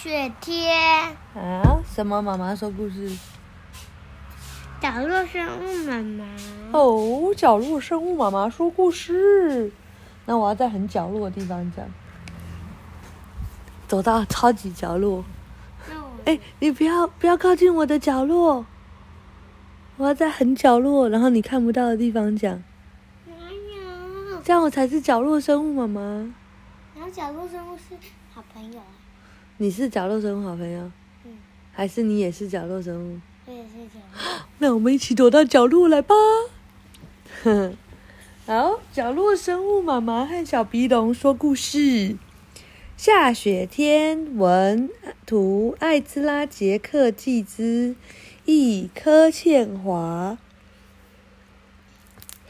雪天，啊？什么？妈妈说故事。角落生物妈妈。哦，角落生物妈妈说故事。那我要在很角落的地方讲，走到超级角落。哎，你不要不要靠近我的角落，我要在很角落，然后你看不到的地方讲，哪有？这样我才是角落生物妈妈。然后角落生物是好朋友啊。你是角落生物好朋友，嗯，还是你也是角落生物？我也是角落。那我们一起躲到角落来吧。好，角落生物妈妈和小鼻龙说故事。下雪天，文图艾兹拉杰克季兹，译柯倩华。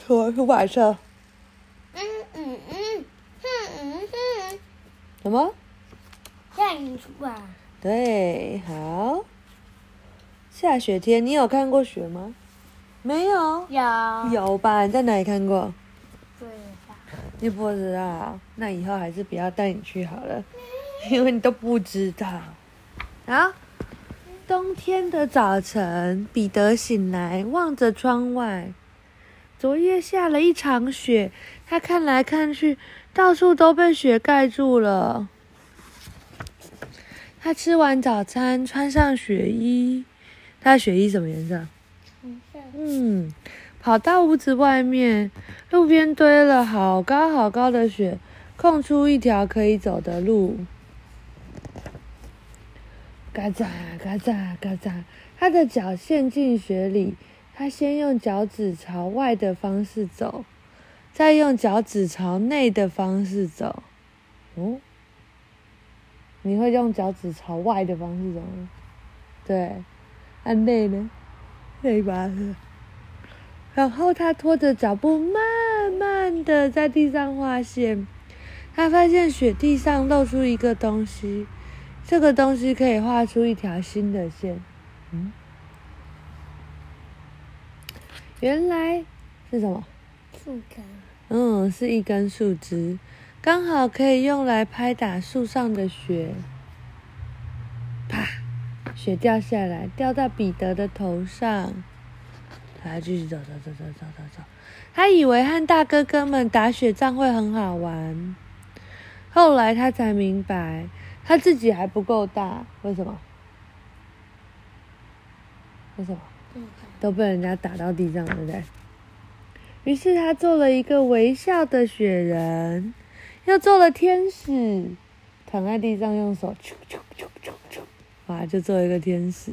说出版社嗯嗯嗯，哼嗯哼，什么？下雨出版。对，好。下雪天，你有看过雪吗？没有。有。有吧？你在哪里看过？对吧？你不知道，那以后还是不要带你去好了，因为你都不知道。啊，冬天的早晨，彼得醒来，望着窗外，昨夜下了一场雪，他看来看去，到处都被雪盖住了。他吃完早餐，穿上雪衣，他的雪衣什么颜色？红色。嗯，跑到屋子外面，路边堆了好高好高的雪，空出一条可以走的路。嘎吱嘎吱嘎吱，他的脚陷进雪里。他先用脚趾朝外的方式走，再用脚趾朝内的方式走。哦，你会用脚趾朝外的方式走吗？对，按内呢？内吧。然后他拖着脚步，慢慢的在地上画线。他发现雪地上露出一个东西，这个东西可以画出一条新的线。嗯，原来是什么？树根。嗯，是一根树枝，刚好可以用来拍打树上的雪。啪，雪掉下来，掉到彼得的头上。他继续走走走走走走走。他以为和大哥哥们打雪仗会很好玩，后来他才明白，他自己还不够大。为什么？为什么？嗯。都被人家打到地上，对不对？于是他做了一个微笑的雪人，又做了天使，躺在地上用手啾啾啾啾啾，哇，就做一个天使。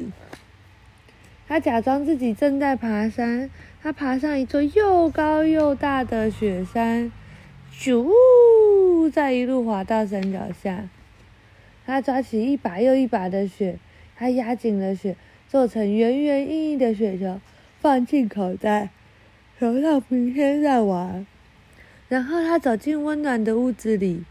他假装自己正在爬山，他爬上一座又高又大的雪山，咻，再一路滑到山脚下。他抓起一把又一把的雪，他压紧了雪，做成圆圆硬硬的雪球，放进口袋，留到明天再玩。然后他走进温暖的屋子里，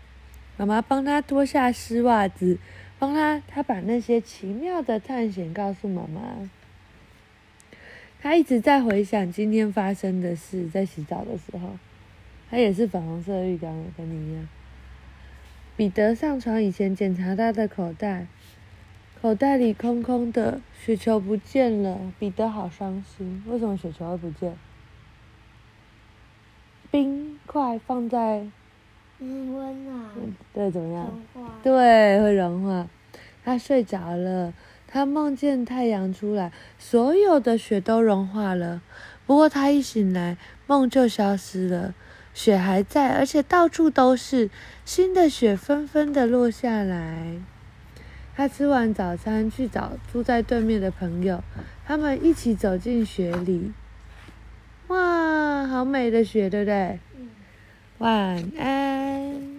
妈妈帮他脱下湿袜子，帮他，他把那些奇妙的探险告诉妈妈。他一直在回想今天发生的事，在洗澡的时候，他也是粉红色浴缸，跟你一样。彼得上床以前检查他的口袋，口袋里空空的，雪球不见了。彼得好伤心，为什么雪球会不见？冰块放在，嗯，温暖。对，怎么样？对，会融化。他睡着了。他梦见太阳出来，所有的雪都融化了。不过他一醒来，梦就消失了，雪还在，而且到处都是新的雪，纷纷的落下来。他吃完早餐，去找住在对面的朋友，他们一起走进雪里。哇，好美的雪，对不对？晚安。